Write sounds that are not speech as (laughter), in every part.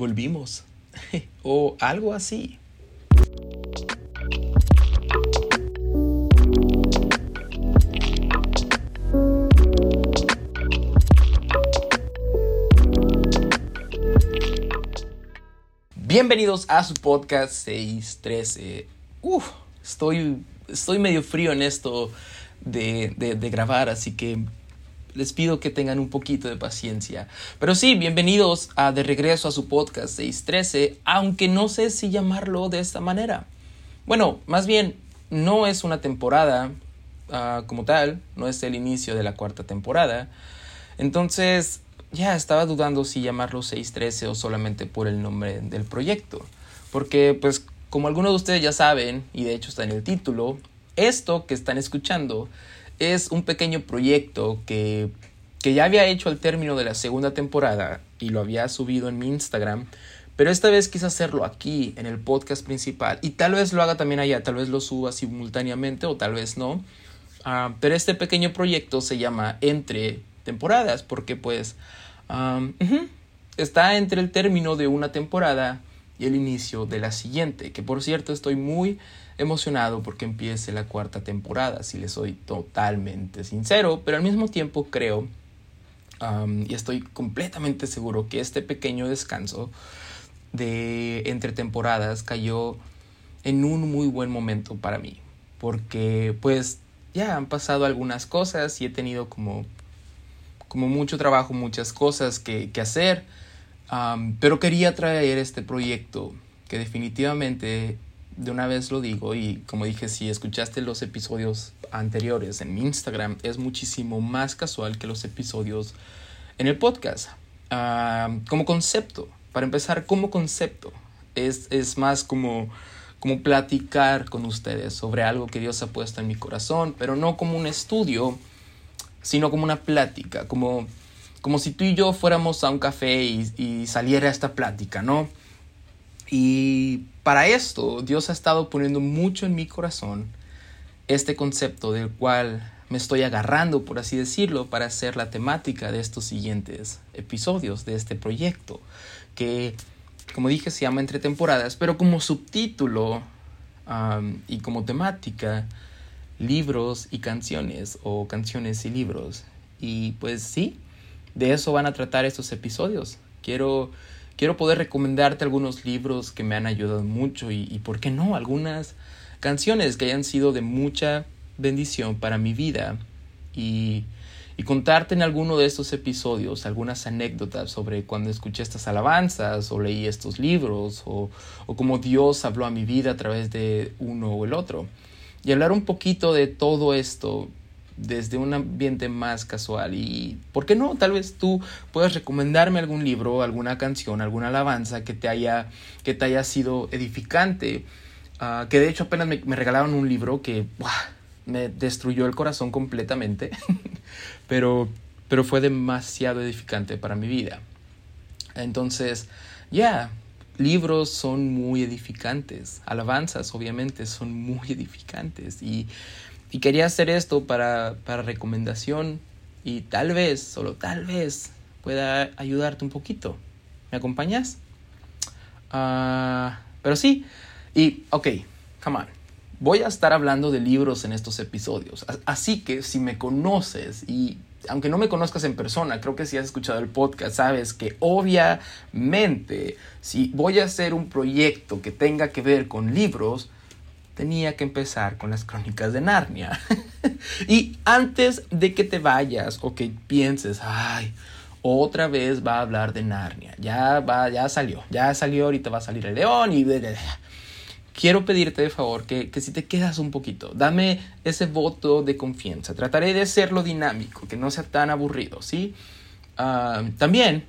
volvimos. (laughs) o algo así. Bienvenidos a su podcast 613. Uf, estoy, estoy medio frío en esto de, de grabar, así que les pido que tengan un poquito de paciencia. Pero sí, bienvenidos a de regreso a su podcast 613, aunque no sé si llamarlo de esta manera. Bueno, más bien, no es una temporada uh, como tal, no es el inicio de la cuarta temporada. Entonces, ya estaba dudando si llamarlo 613 o solamente por el nombre del proyecto. Porque, pues, como algunos de ustedes ya saben, y de hecho está en el título, esto que están escuchando es un pequeño proyecto que, que ya había hecho al término de la segunda temporada y lo había subido en mi Instagram, pero esta vez quise hacerlo aquí en el podcast principal y tal vez lo haga también allá, tal vez lo suba simultáneamente o tal vez no. Uh, pero este pequeño proyecto se llama Entre temporadas porque pues -huh, está entre el término de una temporada y el inicio de la siguiente, que por cierto estoy muy emocionado porque empiece la cuarta temporada, si le soy totalmente sincero, pero al mismo tiempo creo y estoy completamente seguro que este pequeño descanso de entre temporadas cayó en un muy buen momento para mí, porque pues ya han pasado algunas cosas y he tenido como, como mucho trabajo, muchas cosas que hacer, pero quería traer este proyecto que definitivamente de una vez lo digo y como dije, si escuchaste los episodios anteriores en mi Instagram, es muchísimo más casual que los episodios en el podcast. Como concepto, para empezar, como concepto, es, es más como, como platicar con ustedes sobre algo que Dios ha puesto en mi corazón, pero no como un estudio, sino como una plática, como, como si tú y yo fuéramos a un café y, y saliera esta plática, ¿no? Y para esto Dios ha estado poniendo mucho en mi corazón este concepto del cual me estoy agarrando, por así decirlo, para hacer la temática de estos siguientes episodios de este proyecto, que como dije se llama Entre temporadas, pero como subtítulo um, y como temática, libros y canciones o canciones y libros. Y pues sí, de eso van a tratar estos episodios. Quiero quiero poder recomendarte algunos libros que me han ayudado mucho y, y, por qué no, algunas canciones que hayan sido de mucha bendición para mi vida y, y contarte en alguno de estos episodios algunas anécdotas sobre cuando escuché estas alabanzas o leí estos libros o, o cómo Dios habló a mi vida a través de uno o el otro. Y hablar un poquito de todo esto desde un ambiente más casual y, ¿por qué no? Tal vez tú puedas recomendarme algún libro, alguna canción, alguna alabanza que te haya, que te haya sido edificante. Uh, que de hecho apenas me, regalaron un libro que me destruyó el corazón completamente, (laughs) pero, pero fue demasiado edificante para mi vida. Entonces, ya, libros son muy edificantes, alabanzas obviamente son muy (laughs) edificantes y y quería hacer esto para, para recomendación y tal vez, solo tal vez, pueda ayudarte un poquito. ¿Me acompañas? Uh, pero sí, y ok, come on. Voy a estar hablando de libros en estos episodios. Así que si me conoces y aunque no me conozcas en persona, creo que si has escuchado el podcast, sabes que obviamente si voy a hacer un proyecto que tenga que ver con libros, tenía que empezar con las crónicas de Narnia. (laughs) y antes de que te vayas o que pienses, ay, otra vez va a hablar de Narnia, ya va, ya salió, ya salió, ahorita va a salir el león y... Quiero pedirte de favor que, que si te quedas un poquito, dame ese voto de confianza. Trataré de hacerlo dinámico, que no sea tan aburrido, ¿sí? Uh, también,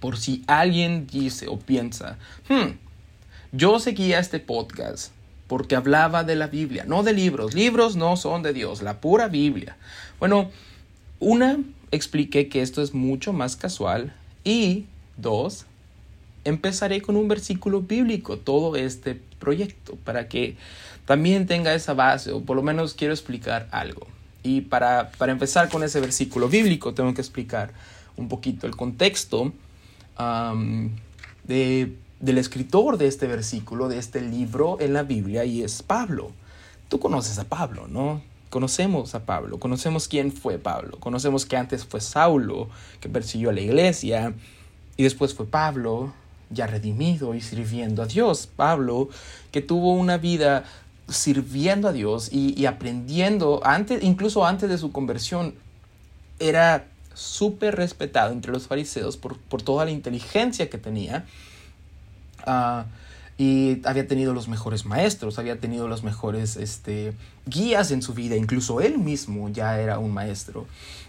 por si alguien dice o piensa, hmm, yo seguía este podcast porque hablaba de la Biblia, no de libros. Libros no son de Dios, la pura Biblia. Bueno, una, expliqué que esto es mucho más casual y dos, empezaré con un versículo bíblico todo este proyecto para que también tenga esa base o por lo menos quiero explicar algo. Y para, para empezar con ese versículo bíblico tengo que explicar un poquito el contexto de, del escritor de este versículo, de este libro en la Biblia, y es Pablo. Tú conoces a Pablo, ¿no? Conocemos a Pablo, conocemos quién fue Pablo, conocemos que antes fue Saulo, que persiguió a la iglesia, y después fue Pablo, ya redimido y sirviendo a Dios. Pablo, que tuvo una vida sirviendo a Dios y, aprendiendo, antes, incluso antes de su conversión, era súper respetado entre los fariseos por, toda la inteligencia que tenía. Ah, y había tenido los mejores maestros, había tenido los mejores este, guías en su vida, incluso él mismo ya era un maestro.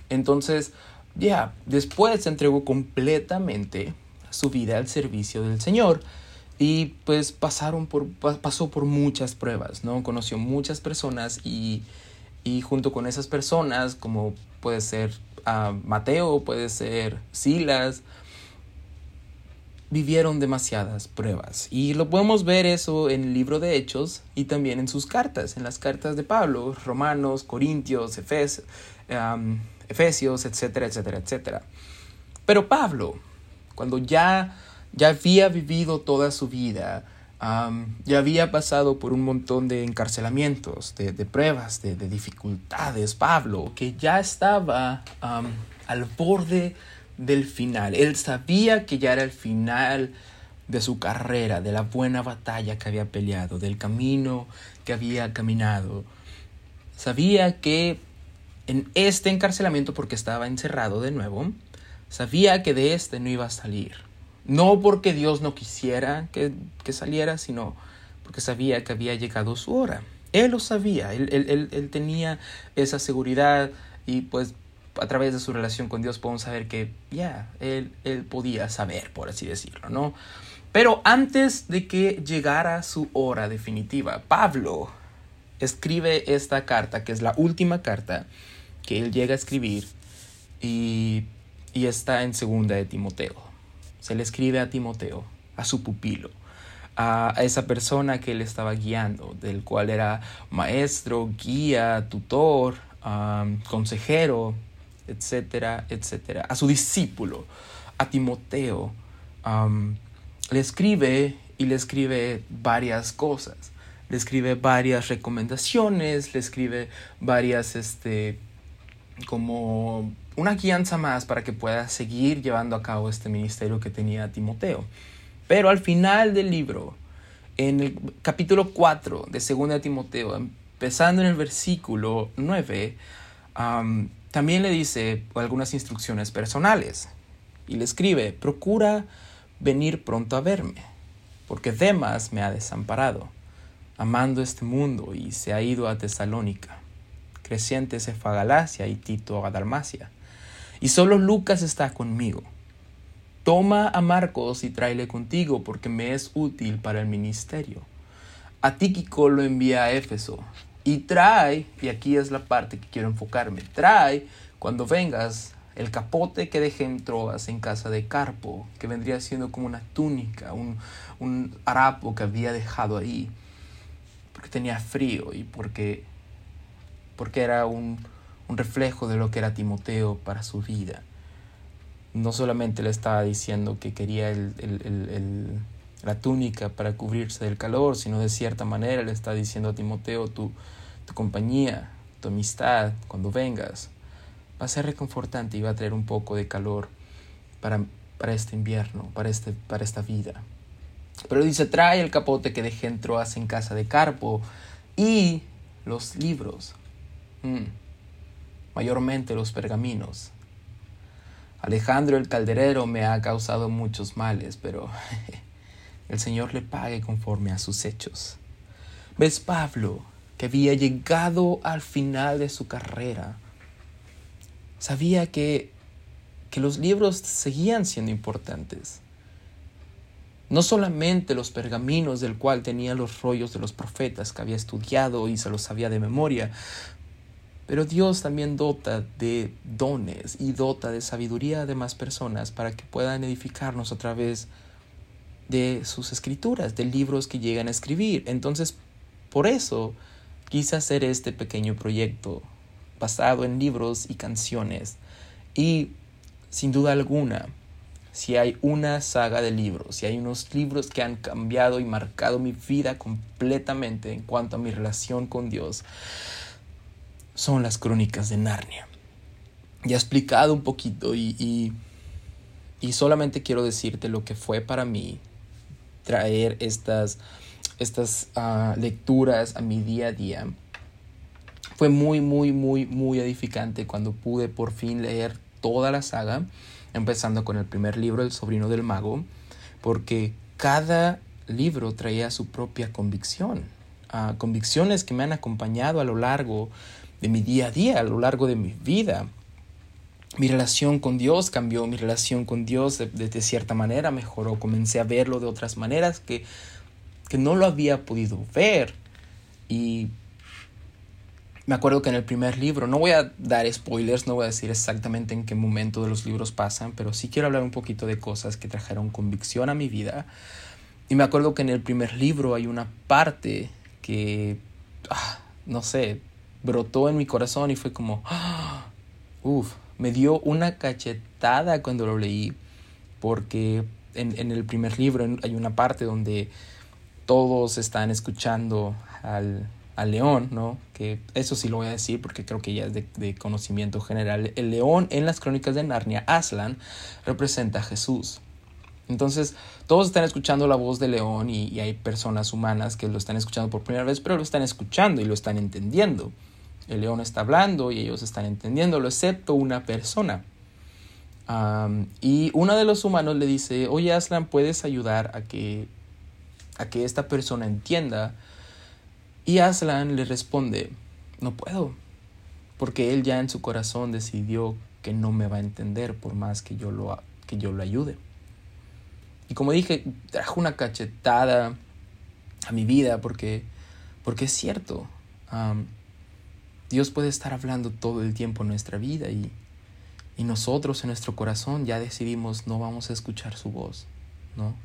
Entonces, ya, después se entregó completamente su vida al servicio del Señor y pues pasaron por, pasó por muchas pruebas, ¿no? Conoció muchas personas y, y junto con esas personas, como puede ser ah, Mateo, puede ser Silas, vivieron demasiadas pruebas. Y lo podemos ver eso en el libro de Hechos y también en sus cartas, en las cartas de Pablo, Romanos, Corintios, Efesios, etcétera, etcétera, etcétera. Pero Pablo, cuando ya, ya había vivido toda su vida, ya había pasado por un montón de encarcelamientos, de, pruebas, de, dificultades, Pablo, que ya estaba al borde del final. Él sabía que ya era el final de su carrera, de la buena batalla que había peleado, del camino que había caminado. Sabía que en este encarcelamiento, porque estaba encerrado de nuevo, sabía que de este no iba a salir. No porque Dios no quisiera que, saliera, sino porque sabía que había llegado su hora. Él lo sabía, él, él tenía esa seguridad y pues a través de su relación con Dios podemos saber que ya, él, él podía saber, por así decirlo, ¿no? Pero antes de que llegara su hora definitiva, Pablo escribe esta carta, que es la última carta que él llega a escribir y, y está en segunda de Timoteo. Se le escribe a Timoteo, a su pupilo, a, esa persona que él estaba guiando, del cual era maestro, guía, tutor, consejero, etcétera, etcétera. A su discípulo, a Timoteo, le escribe y le escribe varias cosas. Le escribe varias recomendaciones, le escribe varias, este, como una guianza más para que pueda seguir llevando a cabo este ministerio que tenía Timoteo. Pero al final del libro, en el capítulo 4 de 2 Timoteo, empezando en el versículo 9, también le dice algunas instrucciones personales y le escribe, procura venir pronto a verme, porque Demas me ha desamparado, amando este mundo y se ha ido a Tesalónica. Creciente se fue Galacia y Tito a Dalmacia. Y solo Lucas está conmigo. Toma a Marcos y tráele contigo, porque me es útil para el ministerio. A Tíquico lo envía a Éfeso, y trae, y aquí es la parte que quiero enfocarme, trae cuando vengas el capote que dejé en Troas en casa de Carpo, que vendría siendo como una túnica, un, un harapo que había dejado ahí, porque tenía frío y porque, porque era un, un reflejo de lo que era Timoteo para su vida. No solamente le estaba diciendo que quería el, el, el la túnica para cubrirse del calor, sino de cierta manera le está diciendo a Timoteo, tu, tu compañía, tu amistad, cuando vengas, va a ser reconfortante y va a traer un poco de calor para, para este invierno, para, este, para esta vida. Pero dice, trae el capote que dejé en Troas en casa de Carpo y los libros, mm, mayormente los pergaminos. Alejandro el calderero me ha causado muchos males, pero (laughs) el Señor le pague conforme a sus hechos. ¿Ves, Pablo, que había llegado al final de su carrera? Sabía que, que los libros seguían siendo importantes. No solamente los pergaminos del cual tenía los rollos de los profetas que había estudiado y se los sabía de memoria, pero Dios también dota de dones y dota de sabiduría a demás personas para que puedan edificarnos a través de sus escrituras, de libros que llegan a escribir. Entonces, por eso quise hacer este pequeño proyecto basado en libros y canciones. Y sin duda alguna, si hay una saga de libros, si hay unos libros que han cambiado y marcado mi vida completamente en cuanto a mi relación con Dios, son las crónicas de Narnia. Ya he explicado un poquito y, y, solamente quiero decirte lo que fue para mí traer estas, estas ah, lecturas a mi día a día. Fue muy, muy, muy, muy edificante cuando pude por fin leer toda la saga empezando con el primer libro, El sobrino del mago, porque cada libro traía su propia convicción, ah, convicciones que me han acompañado a lo largo de mi día a día, a lo largo de mi vida. Mi relación con Dios cambió, mi relación con Dios de, cierta manera mejoró, comencé a verlo de otras maneras que, que no lo había podido ver. Y me acuerdo que en el primer libro, no voy a dar spoilers, no voy a decir exactamente en qué momento de los libros pasan, pero sí quiero hablar un poquito de cosas que trajeron convicción a mi vida. Y me acuerdo que en el primer libro hay una parte que, ah, no sé, brotó en mi corazón y fue como, ah, uff, me dio una cachetada cuando lo leí, porque en, en el primer libro hay una parte donde todos están escuchando al al león, ¿no? Que eso sí lo voy a decir porque creo que ya es de, conocimiento general. El león en las crónicas de Narnia, Aslan, representa a Jesús. Entonces, todos están escuchando la voz del león y, y, hay personas humanas que lo están escuchando por primera vez, pero lo están escuchando y lo están entendiendo. El león está hablando y ellos están entendiéndolo, excepto una persona. y uno de los humanos le dice, oye Aslan, ¿puedes ayudar a que, a que esta persona entienda y Aslan le responde, no puedo, porque él ya en su corazón decidió que no me va a entender por más que yo lo, que yo lo ayude. Y como dije, trajo una cachetada a mi vida porque, porque es cierto, Dios puede estar hablando todo el tiempo en nuestra vida y, y nosotros en nuestro corazón ya decidimos no vamos a escuchar su voz, ¿no?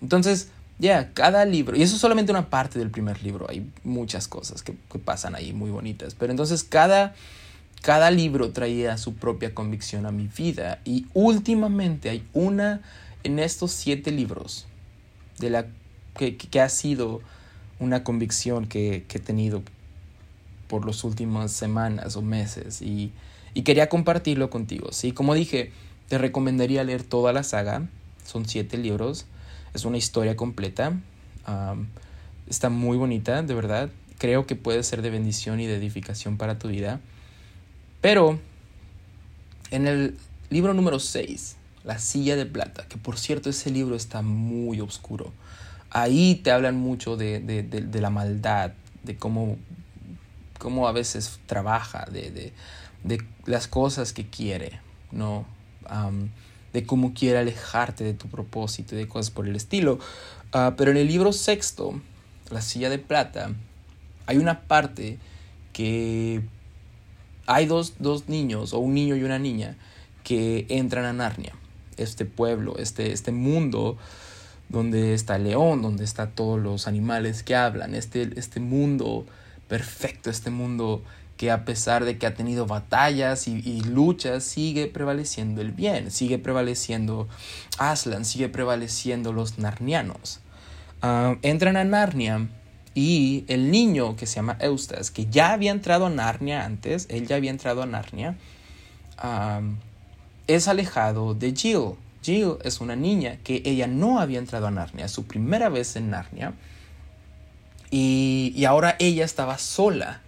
Entonces, ya, cada libro, y eso es solamente una parte del primer libro, hay muchas cosas que, pasan ahí muy bonitas, pero entonces cada, cada libro traía su propia convicción a mi vida y últimamente hay una en estos siete libros de la que, ha sido una convicción que, he tenido por las últimas semanas o meses y, y quería compartirlo contigo. ¿sí? Como dije, te recomendaría leer toda la saga, son siete libros es una historia completa. está muy bonita, de verdad. Creo que puede ser de bendición y de edificación para tu vida. Pero en el libro número 6, La silla de plata, que por cierto ese libro está muy oscuro. Ahí te hablan mucho de, de, de, la maldad, de cómo, cómo, a veces trabaja, de, las cosas que quiere, ¿no? de cómo quiere alejarte de tu propósito de cosas por el estilo. Ah, pero en el libro sexto, La silla de plata, hay una parte que hay dos, dos, niños, o un niño y una niña, que entran a Narnia, este pueblo, este, este mundo donde está el león, donde están todos los animales que hablan, este, este mundo perfecto, este mundo que a pesar de que ha tenido batallas y, luchas, sigue prevaleciendo el bien, sigue prevaleciendo Aslan, sigue prevaleciendo los narnianos. Ah, entran a Narnia y el niño que se llama Eustace, que ya había entrado a Narnia antes, él ya había entrado a Narnia, ah, es alejado de Jill. Jill es una niña que ella no había entrado a Narnia, su primera vez en Narnia, y, ahora ella estaba sola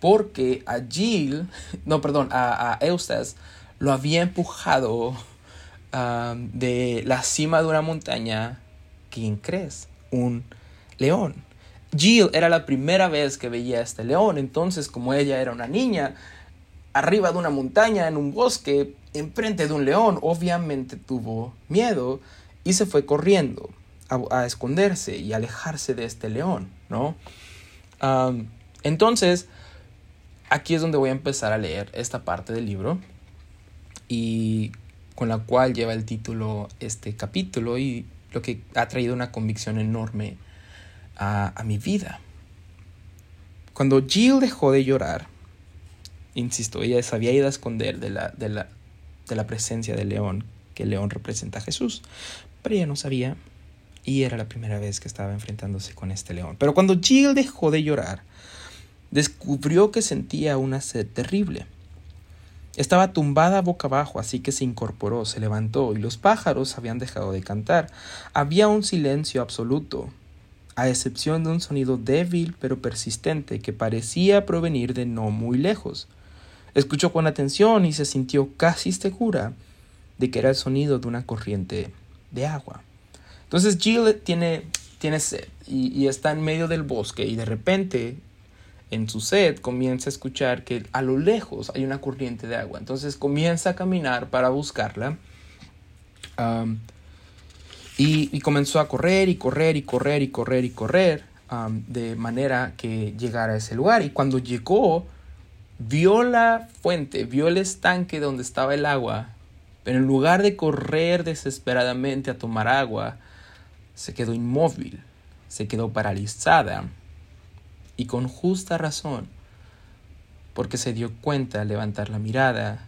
porque a Jill, (laughs) no, perdón, a, Eustace lo había empujado um, de la cima de una montaña. ¿Quién crees? Un león. Jill era la primera vez que veía a este león, entonces como ella era una niña, arriba de una montaña, en un bosque, enfrente de un león, obviamente tuvo miedo y se fue corriendo a, esconderse y alejarse de este león, ¿no? Entonces, aquí es donde voy a empezar a leer esta parte del libro y con la cual lleva el título este capítulo y lo que ha traído una convicción enorme a, mi vida. Cuando Jill dejó de llorar, insisto, ella se había ido a esconder de la, de la, de la presencia del león que el león representa a Jesús. Pero ella no sabía y era la primera vez que estaba enfrentándose con este león. Pero cuando Jill dejó de llorar, descubrió que sentía una sed terrible. Estaba tumbada boca abajo, así que se incorporó, se levantó y los pájaros habían dejado de cantar. Había un silencio absoluto, a excepción de un sonido débil pero persistente que parecía provenir de no muy lejos. Escuchó con atención y se sintió casi segura de que era el sonido de una corriente de agua. Entonces Jill tiene, tiene sed y, está en medio del bosque y de repente en su sed comienza a escuchar que a lo lejos hay una corriente de agua. Entonces comienza a caminar para buscarla. y, comenzó a correr y correr y correr y correr y correr de manera que llegara a ese lugar. Y cuando llegó, vio la fuente, vio el estanque donde estaba el agua, pero en lugar de correr desesperadamente a tomar agua, se quedó inmóvil, se quedó paralizada y con justa razón, porque se dio cuenta al levantar la mirada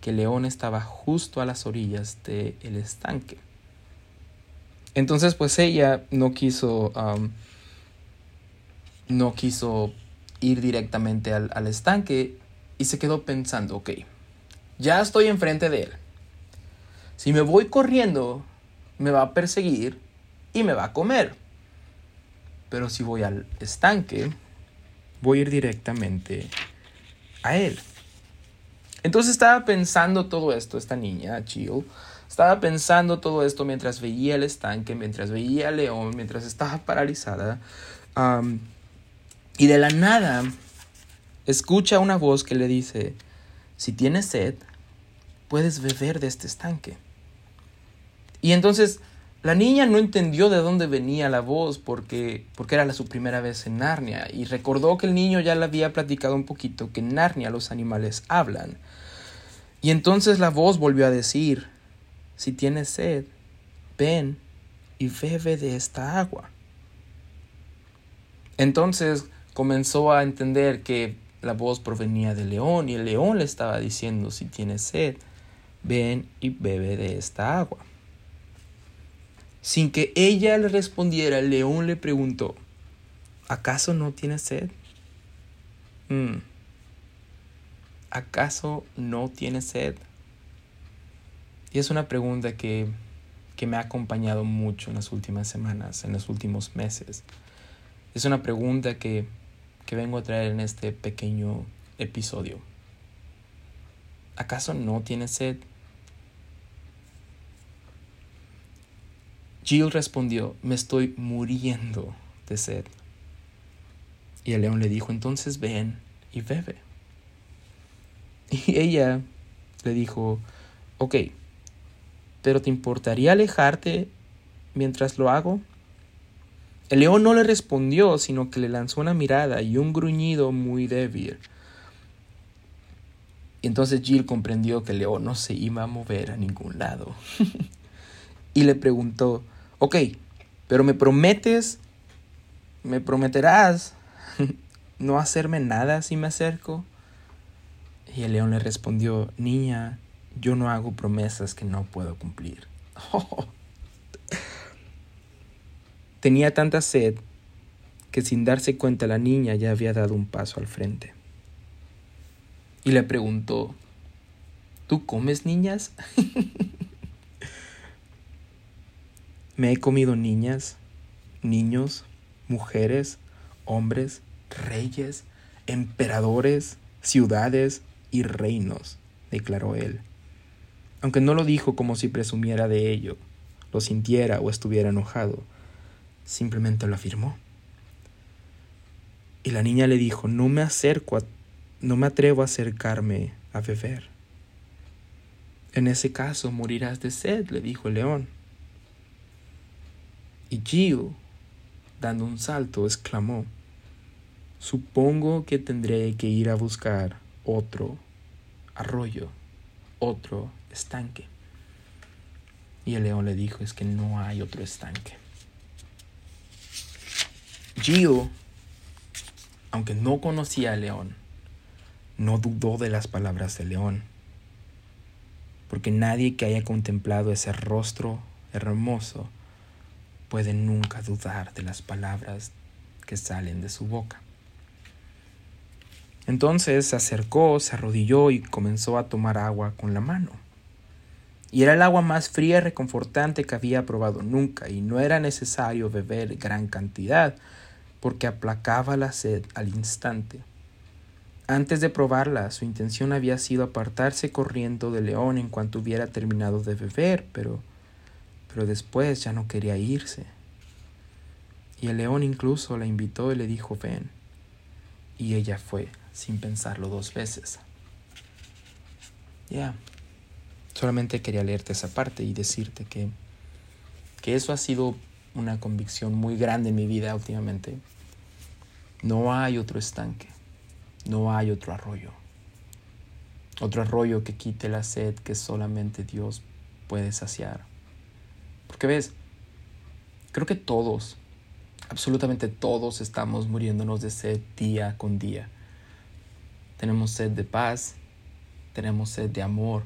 que León estaba justo a las orillas del el estanque. Entonces pues ella no quiso, no quiso ir directamente al, al estanque y se quedó pensando, ok, ya estoy enfrente de él. Si me voy corriendo, me va a perseguir y me va a comer. Pero si voy al estanque, voy a ir directamente a él. Entonces estaba pensando todo esto, esta niña, Chill, estaba pensando todo esto mientras veía el estanque, mientras veía al león, mientras estaba paralizada. y de la nada, escucha una voz que le dice, si tienes sed, puedes beber de este estanque. Y entonces la niña no entendió de dónde venía la voz porque, porque era la, su primera vez en Narnia y recordó que el niño ya le había platicado un poquito que en Narnia los animales hablan. Y entonces la voz volvió a decir, si tienes sed, ven y bebe de esta agua. Entonces comenzó a entender que la voz provenía del león y el león le estaba diciendo, si tienes sed, ven y bebe de esta agua. Sin que ella le respondiera, el león le preguntó, ¿acaso no tienes sed? Mm. ¿Acaso no tienes sed? Y es una pregunta que, que me ha acompañado mucho en las últimas semanas, en los últimos meses. Es una pregunta que, que vengo a traer en este pequeño episodio. ¿Acaso no tienes sed? Jill respondió, me estoy muriendo de sed. Y el león le dijo, entonces ven y bebe. Y (laughs) ella le dijo, ok, pero ¿te importaría alejarte mientras lo hago? El león no le respondió, sino que le lanzó una mirada y un gruñido muy débil. Y entonces Jill comprendió que el león no se iba a mover a ningún lado. (laughs) y le preguntó, ok, pero me prometes, me prometerás (laughs) no hacerme nada si me acerco. Y el león le respondió, niña, yo no hago promesas que no puedo cumplir. (laughs) Tenía tanta sed que sin darse cuenta la niña ya había dado un paso al frente. Y le preguntó, ¿tú comes niñas? (laughs) Me he comido niñas, niños, mujeres, hombres, reyes, emperadores, ciudades y reinos, declaró él. Aunque no lo dijo como si presumiera de ello, lo sintiera o estuviera enojado, simplemente lo afirmó. Y la niña le dijo, no me acerco, a, no me atrevo a acercarme a beber. En ese caso morirás de sed, le dijo el león. Y Jill, dando un salto, exclamó, Supongo que tendré que ir a buscar otro arroyo, otro estanque. Y el león le dijo, es que no hay otro estanque. Jill, aunque no conocía al león, no dudó de las palabras del león. porque nadie que haya contemplado ese rostro hermoso puede nunca dudar de las palabras que salen de su boca. Entonces se acercó, se arrodilló y comenzó a tomar agua con la mano. Y era el agua más fría y reconfortante que había probado nunca, y no era necesario beber gran cantidad, porque aplacaba la sed al instante. Antes de probarla, su intención había sido apartarse corriendo de León en cuanto hubiera terminado de beber, pero, pero después ya no quería irse. Y el león incluso la invitó y le dijo, ven. Y ella fue, sin pensarlo dos veces. Ya. Solamente quería leerte esa parte y decirte que, que eso ha sido una convicción muy grande en mi vida últimamente. No hay otro estanque, no hay otro arroyo. Otro arroyo que quite la sed que solamente Dios puede saciar. Porque ves, creo que todos, absolutamente todos estamos muriéndonos de sed día con día. Tenemos sed de paz, tenemos sed de amor,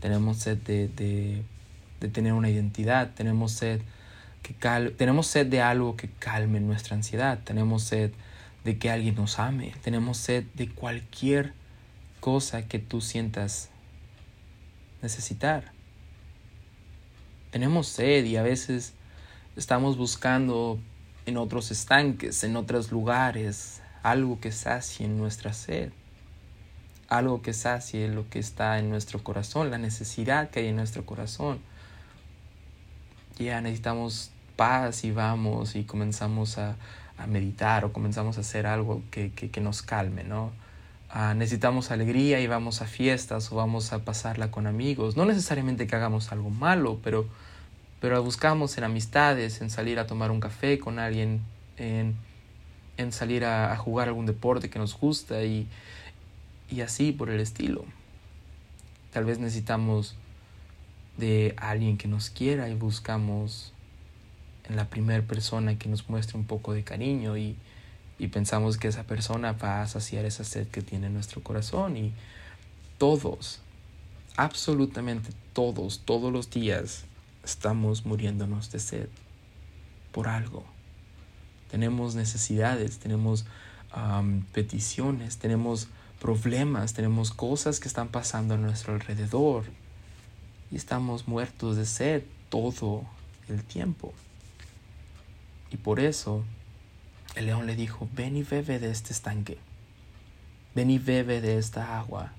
tenemos sed de, tener una identidad, tenemos sed, que tenemos sed de algo que calme nuestra ansiedad, tenemos sed de que alguien nos ame, tenemos sed de cualquier cosa que tú sientas necesitar. Tenemos sed y a veces estamos buscando en otros estanques, en otros lugares, algo que sacie nuestra sed algo que sacie lo que está en nuestro corazón, la necesidad que hay en nuestro corazón. Ya necesitamos paz y vamos y comenzamos a, meditar o comenzamos a hacer algo que, nos calme, ¿no? Ah, necesitamos alegría y vamos a fiestas o vamos a pasarla con amigos. No necesariamente que hagamos algo malo, pero, pero buscamos en amistades, en salir a tomar un café con alguien, en, salir a, jugar algún deporte que nos gusta y, y así por el estilo. Tal vez necesitamos de alguien que nos quiera y buscamos en la primera persona que nos muestre un poco de cariño y, y pensamos que esa persona va a saciar esa sed que tiene nuestro corazón y todos, absolutamente todos, todos los días estamos muriéndonos de sed por algo. Tenemos necesidades, tenemos peticiones, tenemos problemas, tenemos cosas que están pasando a nuestro alrededor y estamos muertos de sed todo el tiempo. Y por eso el león le dijo, ven y bebe de este estanque, ven y bebe de esta agua.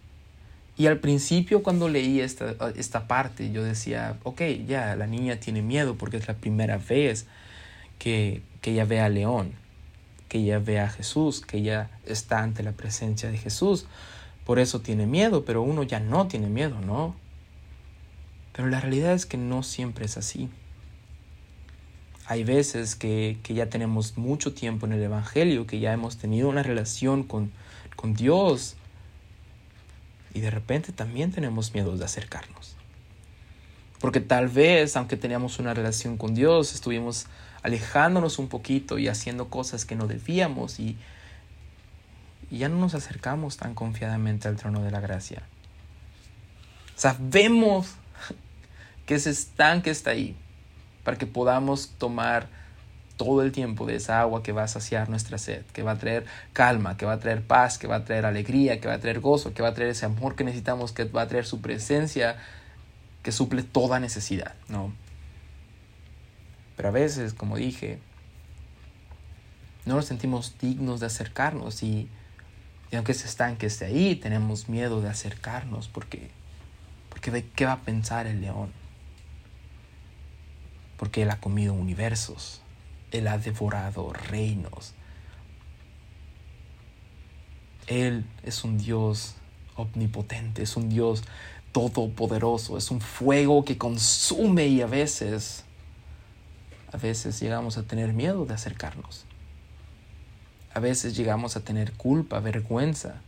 Y al principio cuando leí esta, esta parte, yo decía, ok, ya, la niña tiene miedo porque es la primera vez que, que ella ve al león que ella ve a Jesús, que ella está ante la presencia de Jesús. Por eso tiene miedo, pero uno ya no tiene miedo, ¿no? Pero la realidad es que no siempre es así. Hay veces que, ya tenemos mucho tiempo en el Evangelio, que ya hemos tenido una relación con, con Dios y de repente también tenemos miedo de acercarnos. Porque tal vez, aunque teníamos una relación con Dios, estuvimos alejándonos un poquito y haciendo cosas que no debíamos y, ya no nos acercamos tan confiadamente al trono de la gracia. Sabemos (laughs) que ese estanque está ahí para que podamos tomar todo el tiempo de esa agua que va a saciar nuestra sed, que va a traer calma, que va a traer paz, que va a traer alegría, que va a traer gozo, que va a traer ese amor que necesitamos, que va a traer su presencia que suple toda necesidad, ¿no? Pero a veces, como dije, no nos sentimos dignos de acercarnos y, aunque ese estanque esté ahí, tenemos miedo de acercarnos porque, porque de qué va a pensar el león. Porque él ha comido universos, él ha devorado reinos. Él es un Dios omnipotente, es un Dios todopoderoso, es un fuego que consume y a veces a veces llegamos a tener miedo de acercarnos. A veces llegamos a tener culpa, vergüenza.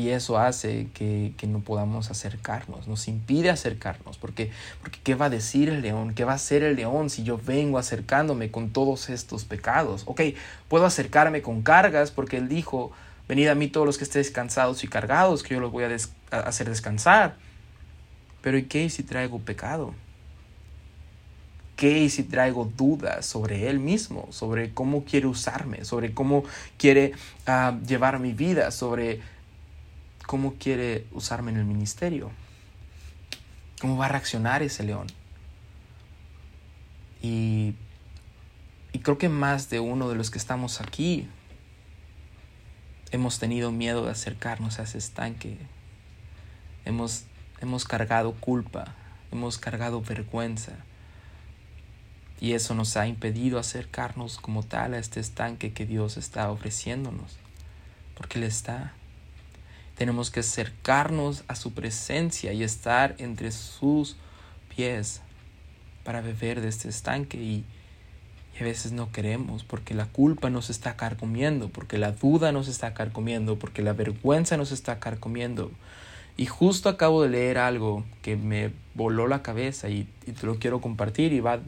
Y eso hace que, no podamos acercarnos, nos impide acercarnos, porque, porque ¿qué va a decir el león? ¿Qué va a hacer el león si yo vengo acercándome con todos estos pecados? Ok, puedo acercarme con cargas porque él dijo, venid a mí todos los que estéis cansados y cargados, que yo los voy a, a hacer descansar. Pero ¿y qué si traigo pecado? ¿Qué si traigo dudas sobre Él mismo, sobre cómo quiere usarme, sobre cómo quiere ah, llevar mi vida, sobre cómo quiere usarme en el ministerio? ¿Cómo va a reaccionar ese león? Y, y creo que más de uno de los que estamos aquí hemos tenido miedo de acercarnos a ese estanque. Hemos, hemos cargado culpa, hemos cargado vergüenza. Y eso nos ha impedido acercarnos como tal a este estanque que Dios está ofreciéndonos. Porque Él está. Tenemos que acercarnos a su presencia y estar entre sus pies para beber de este estanque y, a veces no queremos porque la culpa nos está carcomiendo, porque la duda nos está carcomiendo, porque la vergüenza nos está carcomiendo. Y justo acabo de leer algo que me voló la cabeza y, te lo quiero compartir y va,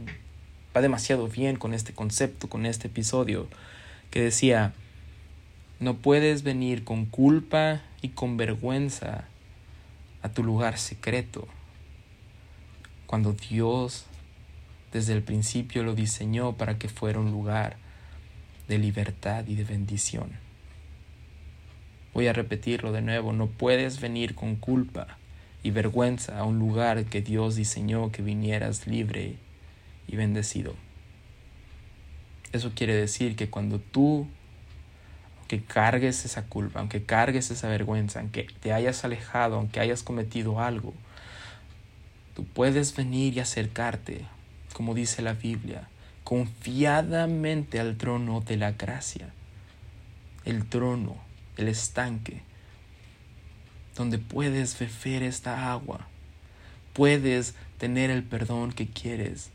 va demasiado bien con este concepto, con este episodio, que decía, no puedes venir con culpa y con vergüenza a tu lugar secreto cuando Dios desde el principio lo diseñó para que fuera un lugar de libertad y de bendición. Voy a repetirlo de nuevo, no puedes venir con culpa y vergüenza a un lugar que Dios diseñó que vinieras libre y bendecido. Eso quiere decir que cuando tú, aunque cargues esa culpa, aunque cargues esa vergüenza, aunque te hayas alejado, aunque hayas cometido algo, tú puedes venir y acercarte como dice la Biblia, confiadamente al trono de la gracia, el trono, el estanque, donde puedes beber esta agua, puedes tener el perdón que quieres,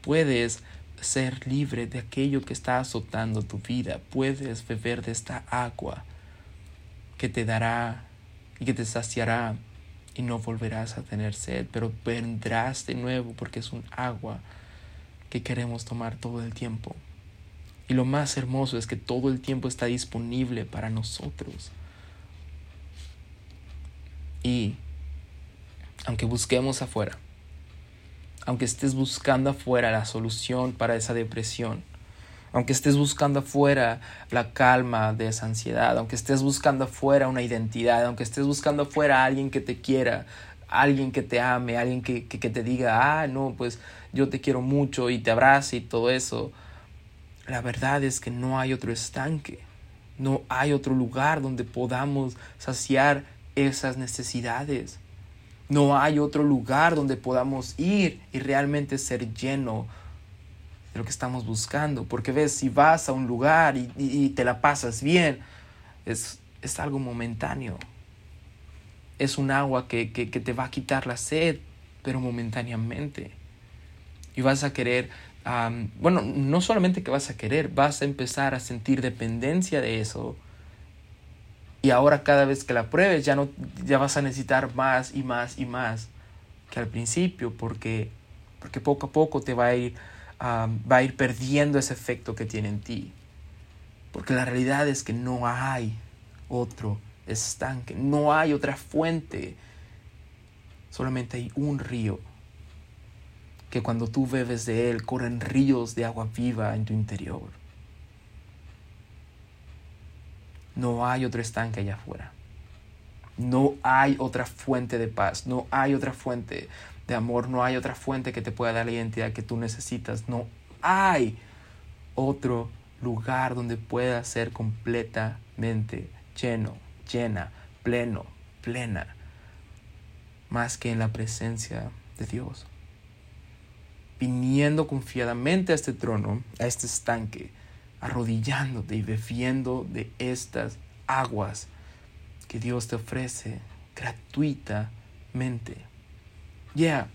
puedes ser libre de aquello que está azotando tu vida, puedes beber de esta agua que te dará y que te saciará y no volverás a tener sed, pero vendrás de nuevo porque es un agua que queremos tomar todo el tiempo. Y lo más hermoso es que todo el tiempo está disponible para nosotros. Y aunque busquemos afuera, aunque estés buscando afuera la solución para esa depresión, aunque estés buscando afuera la calma de esa ansiedad, aunque estés buscando afuera una identidad, aunque estés buscando afuera alguien que te quiera, alguien que te ame, alguien que, que, que te diga, ah, no, pues yo te quiero mucho y te abrace y todo eso, la verdad es que no hay otro estanque, no hay otro lugar donde podamos saciar esas necesidades. No hay otro lugar donde podamos ir y realmente ser lleno de lo que estamos buscando. Porque ves, si vas a un lugar y, te la pasas bien, es, es, algo momentáneo. Es un agua que, que te va a quitar la sed, pero momentáneamente y vas a querer, bueno, no solamente que vas a querer, vas a empezar a sentir dependencia de eso. Y ahora cada vez que la pruebes ya, no, ya vas a necesitar más y más y más que al principio porque, porque poco a poco te va a, ir, va a ir perdiendo ese efecto que tiene en ti. Porque la realidad es que no hay otro estanque, no hay otra fuente, solamente hay un río que cuando tú bebes de Él corren ríos de agua viva en tu interior. No hay otro estanque allá afuera. No hay otra fuente de paz, no hay otra fuente de amor, no hay otra fuente que te pueda dar la identidad que tú necesitas, no hay otro lugar donde puedas ser completamente lleno, llena, pleno, plena, más que en la presencia de Dios viniendo confiadamente a este trono, a este estanque, arrodillándote y bebiendo de estas aguas que Dios te ofrece gratuitamente. Ya,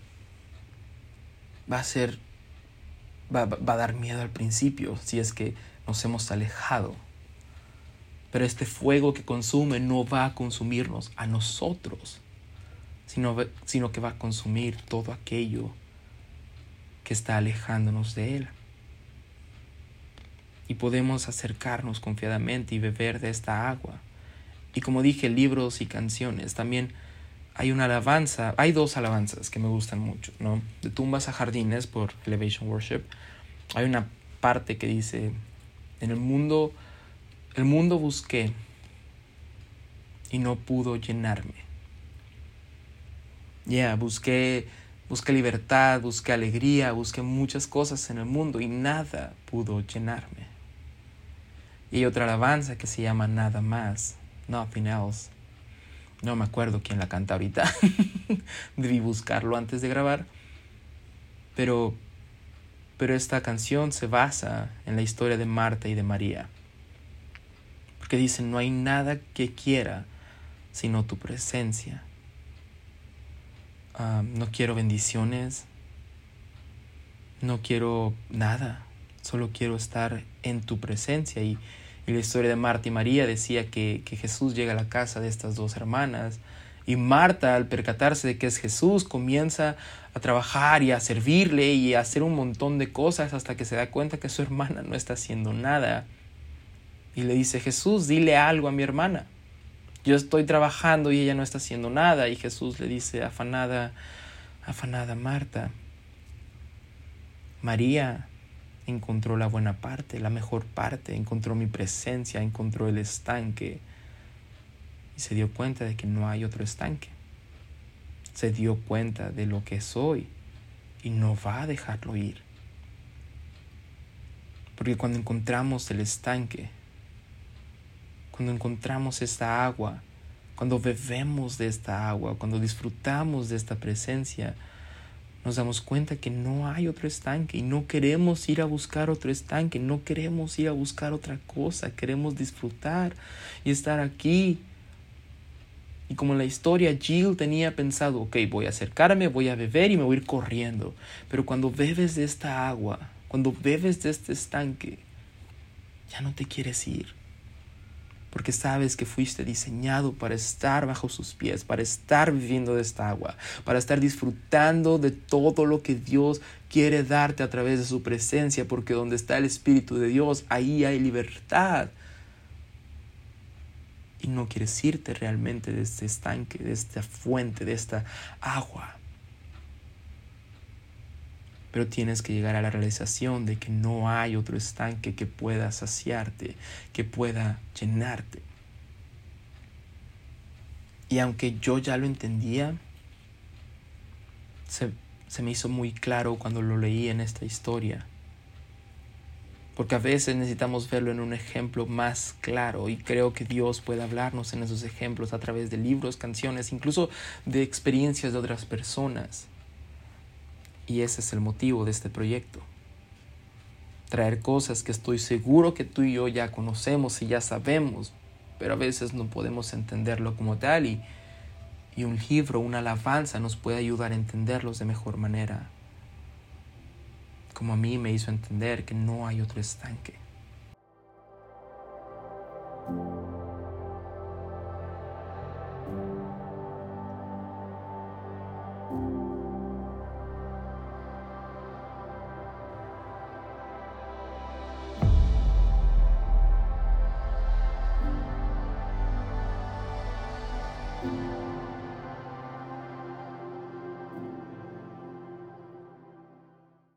va a ser, va, va, a dar miedo al principio si es que nos hemos alejado. Pero este fuego que consume no va a consumirnos a nosotros, sino, sino que va a consumir todo aquello que está alejándonos de Él. Y podemos acercarnos confiadamente y beber de esta agua. Y como dije, libros y canciones. También hay una alabanza, hay dos alabanzas que me gustan mucho, ¿no? De tumbas a jardines por Elevation Worship. Hay una parte que dice, en el mundo, el mundo busqué y no pudo llenarme. Ya, busqué, busqué libertad, busqué alegría, busqué muchas cosas en el mundo y nada pudo llenarme. Y otra alabanza que se llama Nada más, Nothing Else no me acuerdo quién la canta ahorita. (laughs) Debí buscarlo antes de grabar. Pero, pero esta canción se basa en la historia de Marta y de María. Porque dicen, no hay nada que quiera sino tu presencia. Ah, no quiero bendiciones. No quiero nada. Solo quiero estar en tu presencia. Y, la historia de Marta y María decía que, Jesús llega a la casa de estas dos hermanas y Marta, al percatarse de que es Jesús, comienza a trabajar y a servirle y a hacer un montón de cosas hasta que se da cuenta que su (laughs) hermana no está haciendo nada. Y le dice, Jesús, dile algo a mi hermana. Yo estoy trabajando y ella no está haciendo nada. Y Jesús le dice, afanada, afanada Marta. María encontró la buena parte, la mejor parte, encontró mi presencia, encontró el estanque y se dio cuenta de que no hay otro estanque. Se dio cuenta de lo que soy y no va a dejarlo ir. Porque cuando encontramos el estanque, cuando encontramos esta agua, cuando bebemos de esta agua, cuando disfrutamos de esta presencia, nos damos cuenta que no hay otro estanque y no queremos ir a buscar otro estanque, no queremos ir a buscar otra cosa, queremos disfrutar y estar aquí. Y como en la historia, Jill tenía pensado, ok, voy a acercarme, voy a beber y me voy a ir corriendo. Pero cuando bebes de esta agua, cuando bebes de este estanque, ya no te quieres ir porque sabes que fuiste diseñado para estar bajo sus pies, para estar viviendo de esta agua, para estar disfrutando de todo lo que Dios quiere darte a través de su presencia, porque donde está el Espíritu de Dios, ahí hay libertad. Y no quieres irte realmente de este estanque, de esta fuente, de esta agua. Pero tienes que llegar a la realización de que no hay otro estanque que pueda saciarte, que pueda llenarte. Y aunque yo ya lo entendía, se, se, me hizo muy claro cuando lo leí en esta historia. Porque a veces necesitamos verlo en un ejemplo más claro y creo que Dios puede hablarnos en esos ejemplos a través de libros, canciones, incluso de experiencias de otras personas. Y ese es el motivo de este proyecto. Traer cosas que estoy seguro que tú y yo ya conocemos y ya sabemos, pero a veces no podemos entenderlo como tal y, y un libro, una alabanza nos puede ayudar a entenderlos de mejor manera. Como a mí me hizo entender que no hay otro estanque.